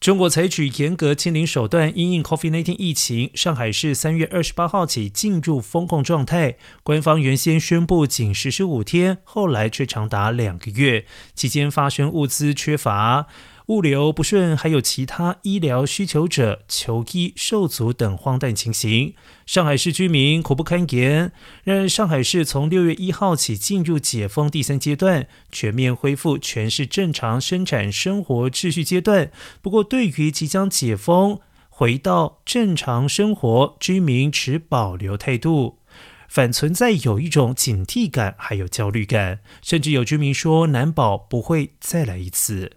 中国采取严格清零手段，因应 COVID-19 疫情，上海市三月二十八号起进入封控状态。官方原先宣布仅实施五天，后来却长达两个月，期间发生物资缺乏。物流不顺，还有其他医疗需求者求医受阻等荒诞情形，上海市居民苦不堪言。然而，上海市从六月一号起进入解封第三阶段，全面恢复全市正常生产生活秩序阶段。不过，对于即将解封回到正常生活，居民持保留态度，反存在有一种警惕感，还有焦虑感，甚至有居民说难保不会再来一次。